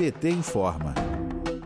PT informa.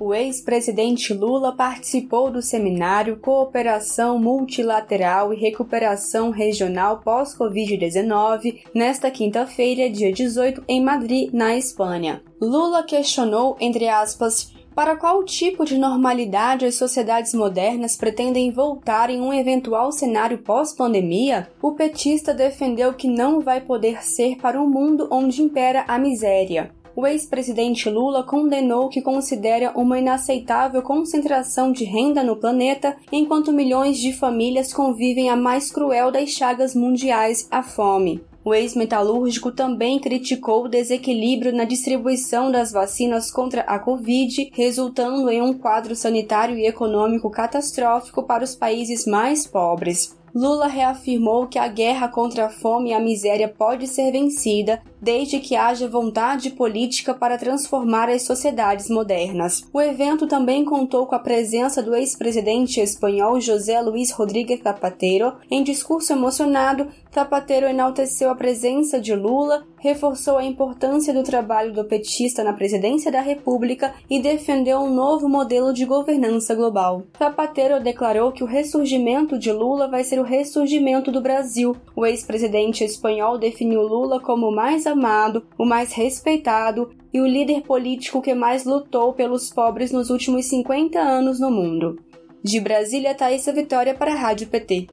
O ex-presidente Lula participou do seminário Cooperação Multilateral e Recuperação Regional pós-Covid-19 nesta quinta-feira, dia 18, em Madrid, na Espanha. Lula questionou, entre aspas, para qual tipo de normalidade as sociedades modernas pretendem voltar em um eventual cenário pós-pandemia? O petista defendeu que não vai poder ser para um mundo onde impera a miséria o ex-presidente Lula condenou o que considera uma inaceitável concentração de renda no planeta, enquanto milhões de famílias convivem a mais cruel das chagas mundiais, a fome. O ex-metalúrgico também criticou o desequilíbrio na distribuição das vacinas contra a Covid, resultando em um quadro sanitário e econômico catastrófico para os países mais pobres. Lula reafirmou que a guerra contra a fome e a miséria pode ser vencida desde que haja vontade política para transformar as sociedades modernas. O evento também contou com a presença do ex-presidente espanhol José Luiz Rodríguez Zapatero. Em discurso emocionado, Zapatero enalteceu a presença de Lula, reforçou a importância do trabalho do petista na presidência da República e defendeu um novo modelo de governança global. Zapatero declarou que o ressurgimento de Lula vai ser o ressurgimento do Brasil. O ex-presidente espanhol definiu Lula como o mais amado, o mais respeitado e o líder político que mais lutou pelos pobres nos últimos 50 anos no mundo. De Brasília, Thaisa Vitória para a Rádio PT.